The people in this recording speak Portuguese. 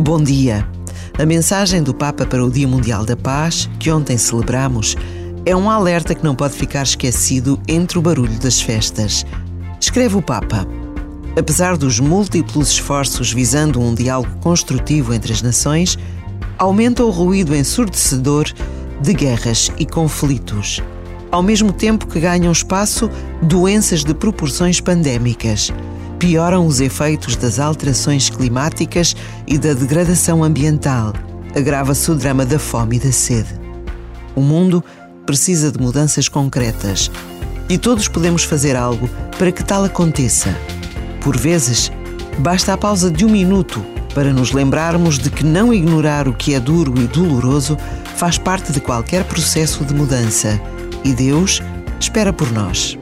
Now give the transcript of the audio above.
Bom dia. A mensagem do Papa para o Dia Mundial da Paz, que ontem celebramos, é um alerta que não pode ficar esquecido entre o barulho das festas. Escreve o Papa. Apesar dos múltiplos esforços visando um diálogo construtivo entre as nações, aumenta o ruído ensurdecedor de guerras e conflitos, ao mesmo tempo que ganham espaço doenças de proporções pandémicas pioram os efeitos das alterações climáticas e da degradação ambiental. Agrava-se o drama da fome e da sede. O mundo precisa de mudanças concretas e todos podemos fazer algo para que tal aconteça. Por vezes, basta a pausa de um minuto para nos lembrarmos de que não ignorar o que é duro e doloroso faz parte de qualquer processo de mudança e Deus espera por nós.